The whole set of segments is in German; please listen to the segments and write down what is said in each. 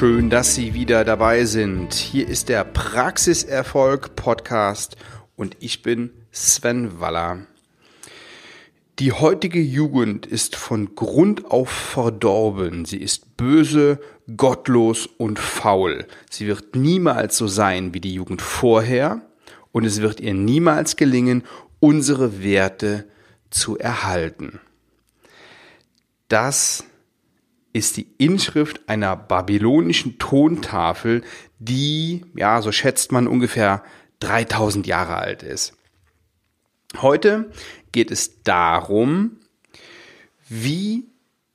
Schön, dass Sie wieder dabei sind. Hier ist der Praxiserfolg Podcast und ich bin Sven Waller. Die heutige Jugend ist von Grund auf verdorben. Sie ist böse, gottlos und faul. Sie wird niemals so sein wie die Jugend vorher und es wird ihr niemals gelingen, unsere Werte zu erhalten. Das ist die Inschrift einer babylonischen Tontafel, die, ja, so schätzt man ungefähr 3000 Jahre alt ist. Heute geht es darum, wie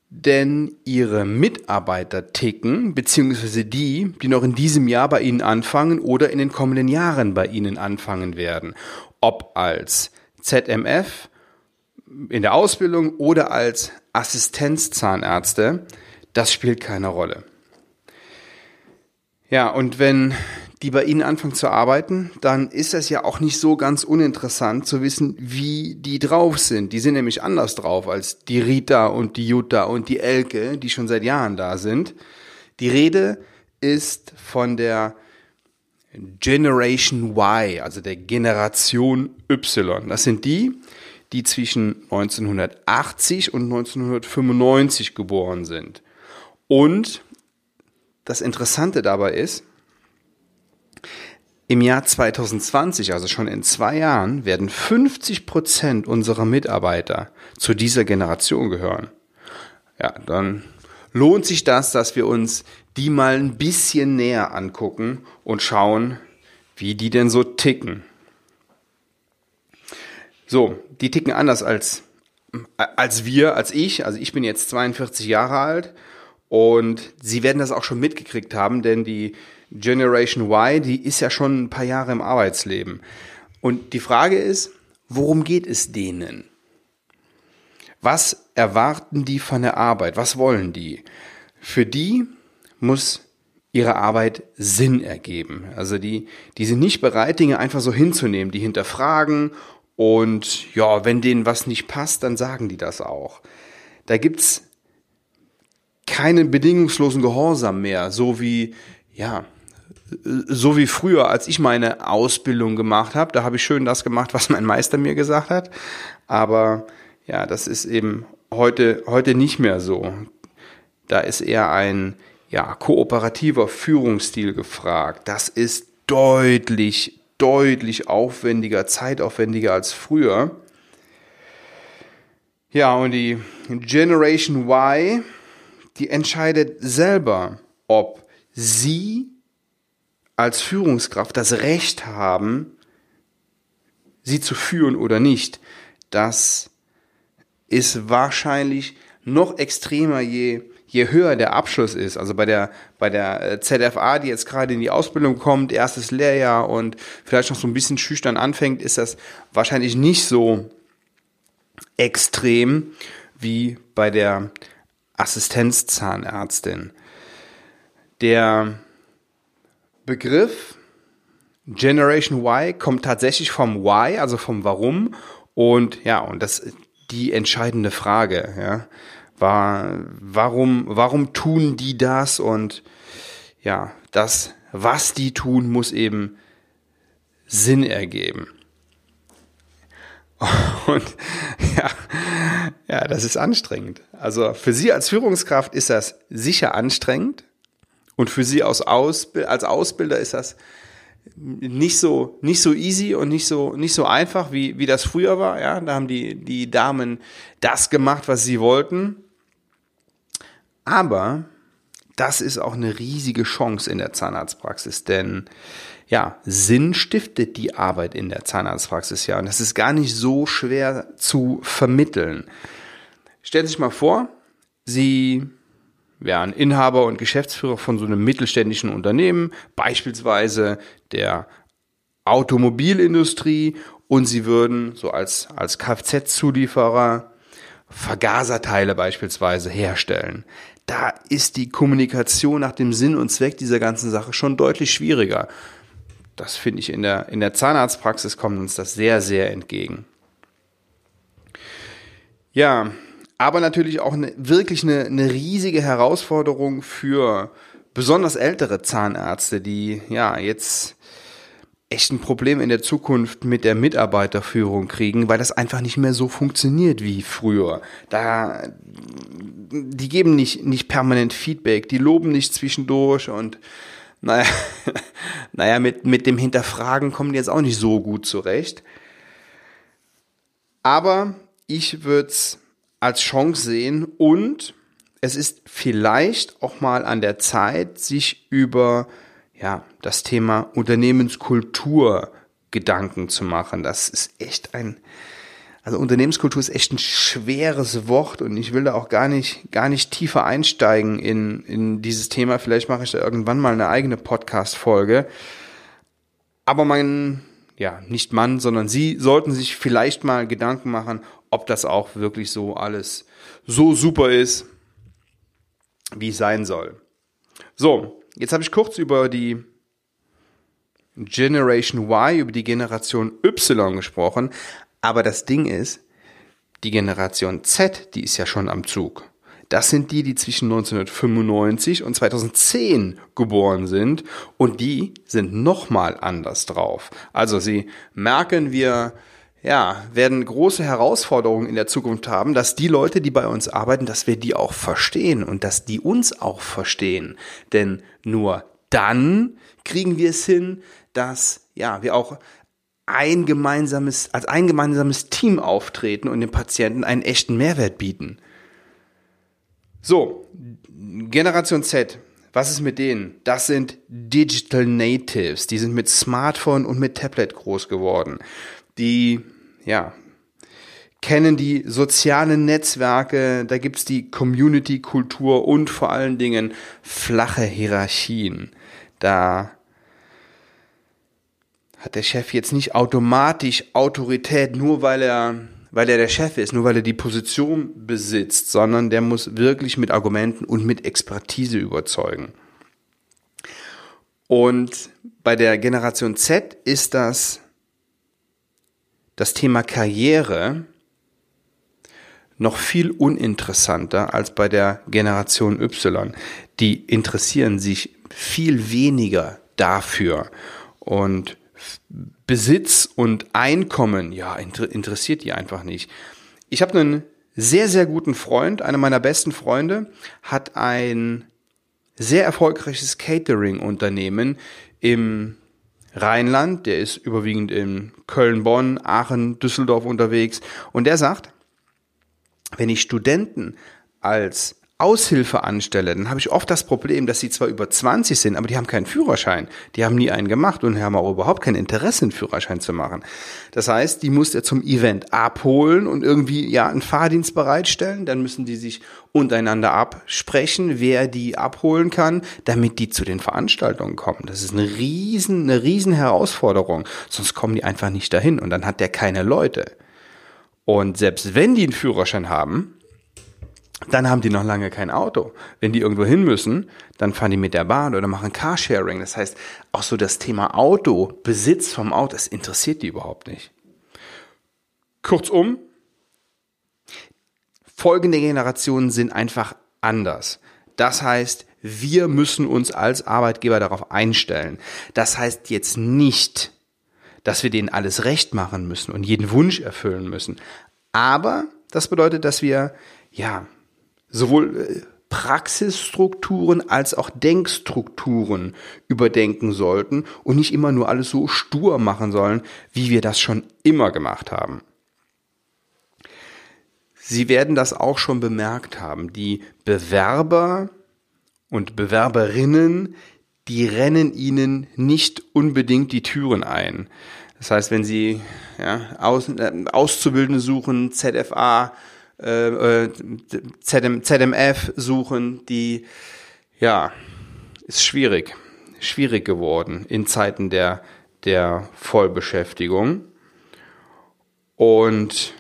denn Ihre Mitarbeiter ticken, beziehungsweise die, die noch in diesem Jahr bei Ihnen anfangen oder in den kommenden Jahren bei Ihnen anfangen werden. Ob als ZMF in der Ausbildung oder als Assistenzzahnärzte, das spielt keine Rolle. Ja, und wenn die bei Ihnen anfangen zu arbeiten, dann ist es ja auch nicht so ganz uninteressant zu wissen, wie die drauf sind. Die sind nämlich anders drauf als die Rita und die Jutta und die Elke, die schon seit Jahren da sind. Die Rede ist von der Generation Y, also der Generation Y. Das sind die, die zwischen 1980 und 1995 geboren sind. Und das Interessante dabei ist, im Jahr 2020, also schon in zwei Jahren, werden 50 Prozent unserer Mitarbeiter zu dieser Generation gehören. Ja, dann lohnt sich das, dass wir uns die mal ein bisschen näher angucken und schauen, wie die denn so ticken. So, die ticken anders als, als wir, als ich. Also ich bin jetzt 42 Jahre alt und sie werden das auch schon mitgekriegt haben, denn die Generation Y, die ist ja schon ein paar Jahre im Arbeitsleben. Und die Frage ist, worum geht es denen? Was erwarten die von der Arbeit? Was wollen die? Für die muss ihre Arbeit Sinn ergeben. Also die, die sind nicht bereit, Dinge einfach so hinzunehmen, die hinterfragen und ja, wenn denen was nicht passt, dann sagen die das auch. Da gibt's keinen bedingungslosen Gehorsam mehr, so wie ja, so wie früher, als ich meine Ausbildung gemacht habe, da habe ich schön das gemacht, was mein Meister mir gesagt hat. Aber ja, das ist eben heute, heute nicht mehr so. Da ist eher ein ja, kooperativer Führungsstil gefragt. Das ist deutlich, deutlich aufwendiger, zeitaufwendiger als früher. Ja, und die Generation Y, die entscheidet selber, ob sie als Führungskraft das Recht haben, sie zu führen oder nicht, das ist wahrscheinlich noch extremer, je, je höher der Abschluss ist. Also bei der, bei der äh, ZFA, die jetzt gerade in die Ausbildung kommt, erstes Lehrjahr und vielleicht noch so ein bisschen schüchtern anfängt, ist das wahrscheinlich nicht so extrem wie bei der Assistenzzahnärztin. Der Begriff Generation Y kommt tatsächlich vom Why, also vom Warum. Und ja, und das ist die entscheidende Frage, ja. War, warum, warum tun die das? Und ja, das, was die tun, muss eben Sinn ergeben. Und ja, ja, das ist anstrengend. Also für Sie als Führungskraft ist das sicher anstrengend. Und für sie als, Ausbild als Ausbilder ist das nicht so, nicht so easy und nicht so, nicht so einfach, wie, wie das früher war. Ja, da haben die, die Damen das gemacht, was sie wollten. Aber das ist auch eine riesige Chance in der Zahnarztpraxis, denn ja, Sinn stiftet die Arbeit in der Zahnarztpraxis ja. Und das ist gar nicht so schwer zu vermitteln. Stellen Sie sich mal vor, Sie wären Inhaber und Geschäftsführer von so einem mittelständischen Unternehmen, beispielsweise der Automobilindustrie, und sie würden so als, als Kfz-Zulieferer Vergaserteile beispielsweise herstellen. Da ist die Kommunikation nach dem Sinn und Zweck dieser ganzen Sache schon deutlich schwieriger. Das finde ich in der, in der Zahnarztpraxis kommt uns das sehr, sehr entgegen. Ja, aber natürlich auch eine, wirklich eine, eine riesige Herausforderung für besonders ältere Zahnärzte, die ja jetzt echt ein Problem in der Zukunft mit der Mitarbeiterführung kriegen, weil das einfach nicht mehr so funktioniert wie früher. Da, die geben nicht, nicht permanent Feedback, die loben nicht zwischendurch und naja, naja, mit, mit dem Hinterfragen kommen die jetzt auch nicht so gut zurecht. Aber ich würde es als Chance sehen und es ist vielleicht auch mal an der Zeit, sich über ja, das Thema Unternehmenskultur Gedanken zu machen. Das ist echt ein, also Unternehmenskultur ist echt ein schweres Wort und ich will da auch gar nicht, gar nicht tiefer einsteigen in, in dieses Thema. Vielleicht mache ich da irgendwann mal eine eigene Podcast-Folge. Aber mein, ja, nicht Mann, sondern Sie sollten sich vielleicht mal Gedanken machen, ob das auch wirklich so alles so super ist, wie es sein soll. So, jetzt habe ich kurz über die Generation Y, über die Generation Y gesprochen. Aber das Ding ist, die Generation Z, die ist ja schon am Zug. Das sind die, die zwischen 1995 und 2010 geboren sind und die sind nochmal anders drauf. Also sie merken, wir ja, werden große Herausforderungen in der Zukunft haben, dass die Leute, die bei uns arbeiten, dass wir die auch verstehen und dass die uns auch verstehen. Denn nur dann kriegen wir es hin, dass ja, wir auch ein gemeinsames, als ein gemeinsames Team auftreten und dem Patienten einen echten Mehrwert bieten. So, Generation Z, was ist mit denen? Das sind Digital Natives, die sind mit Smartphone und mit Tablet groß geworden. Die, ja, kennen die sozialen Netzwerke, da gibt's die Community-Kultur und vor allen Dingen flache Hierarchien. Da hat der Chef jetzt nicht automatisch Autorität, nur weil er, weil er der Chef ist, nur weil er die Position besitzt, sondern der muss wirklich mit Argumenten und mit Expertise überzeugen. Und bei der Generation Z ist das das Thema Karriere noch viel uninteressanter als bei der Generation Y. Die interessieren sich viel weniger dafür. Und Besitz und Einkommen, ja, interessiert die einfach nicht. Ich habe einen sehr, sehr guten Freund, einer meiner besten Freunde, hat ein sehr erfolgreiches Catering-Unternehmen im Rheinland. Der ist überwiegend in Köln, Bonn, Aachen, Düsseldorf unterwegs. Und der sagt, wenn ich Studenten als Aushilfe anstelle, dann habe ich oft das Problem, dass sie zwar über 20 sind, aber die haben keinen Führerschein. Die haben nie einen gemacht und haben auch überhaupt kein Interesse, einen Führerschein zu machen. Das heißt, die muss er zum Event abholen und irgendwie ja einen Fahrdienst bereitstellen. Dann müssen die sich untereinander absprechen, wer die abholen kann, damit die zu den Veranstaltungen kommen. Das ist eine riesen, eine riesen Herausforderung. Sonst kommen die einfach nicht dahin und dann hat der keine Leute. Und selbst wenn die einen Führerschein haben, dann haben die noch lange kein Auto. Wenn die irgendwo hin müssen, dann fahren die mit der Bahn oder machen Carsharing. Das heißt, auch so das Thema Auto, Besitz vom Auto, das interessiert die überhaupt nicht. Kurzum, folgende Generationen sind einfach anders. Das heißt, wir müssen uns als Arbeitgeber darauf einstellen. Das heißt jetzt nicht, dass wir denen alles recht machen müssen und jeden Wunsch erfüllen müssen. Aber das bedeutet, dass wir, ja, sowohl äh, Praxisstrukturen als auch Denkstrukturen überdenken sollten und nicht immer nur alles so stur machen sollen, wie wir das schon immer gemacht haben. Sie werden das auch schon bemerkt haben. Die Bewerber und Bewerberinnen, die rennen ihnen nicht unbedingt die Türen ein. Das heißt, wenn Sie ja, Aus, äh, Auszubildende suchen, ZFA, äh ZM, ZMF suchen, die, ja, ist schwierig, schwierig geworden in Zeiten der, der Vollbeschäftigung. Und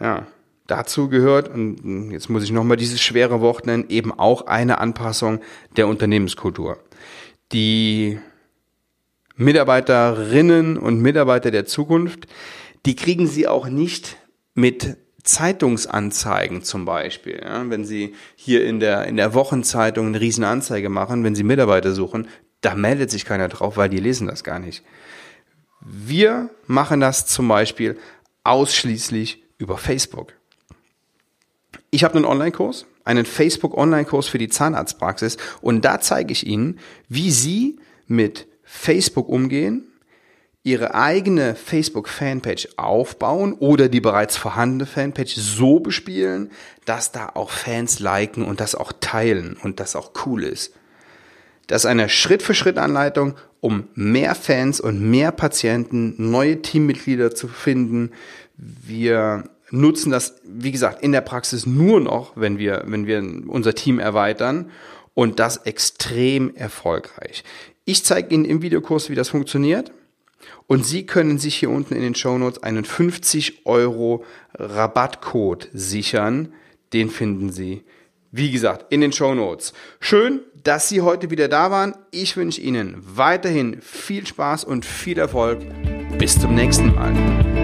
ja, dazu gehört, und jetzt muss ich nochmal dieses schwere Wort nennen, eben auch eine Anpassung der Unternehmenskultur. Die Mitarbeiterinnen und Mitarbeiter der Zukunft, die kriegen sie auch nicht mit Zeitungsanzeigen zum Beispiel. Ja, wenn Sie hier in der, in der Wochenzeitung eine Riesenanzeige machen, wenn Sie Mitarbeiter suchen, da meldet sich keiner drauf, weil die lesen das gar nicht. Wir machen das zum Beispiel ausschließlich über Facebook. Ich habe einen Online-Kurs, einen Facebook-Online-Kurs für die Zahnarztpraxis und da zeige ich Ihnen, wie Sie mit Facebook umgehen, ihre eigene Facebook-Fanpage aufbauen oder die bereits vorhandene Fanpage so bespielen, dass da auch Fans liken und das auch teilen und das auch cool ist. Das ist eine Schritt-für-Schritt-Anleitung, um mehr Fans und mehr Patienten, neue Teammitglieder zu finden. Wir nutzen das, wie gesagt, in der Praxis nur noch, wenn wir, wenn wir unser Team erweitern und das extrem erfolgreich. Ich zeige Ihnen im Videokurs, wie das funktioniert. Und Sie können sich hier unten in den Show Notes einen 50 Euro Rabattcode sichern. Den finden Sie, wie gesagt, in den Show Notes. Schön, dass Sie heute wieder da waren. Ich wünsche Ihnen weiterhin viel Spaß und viel Erfolg. Bis zum nächsten Mal.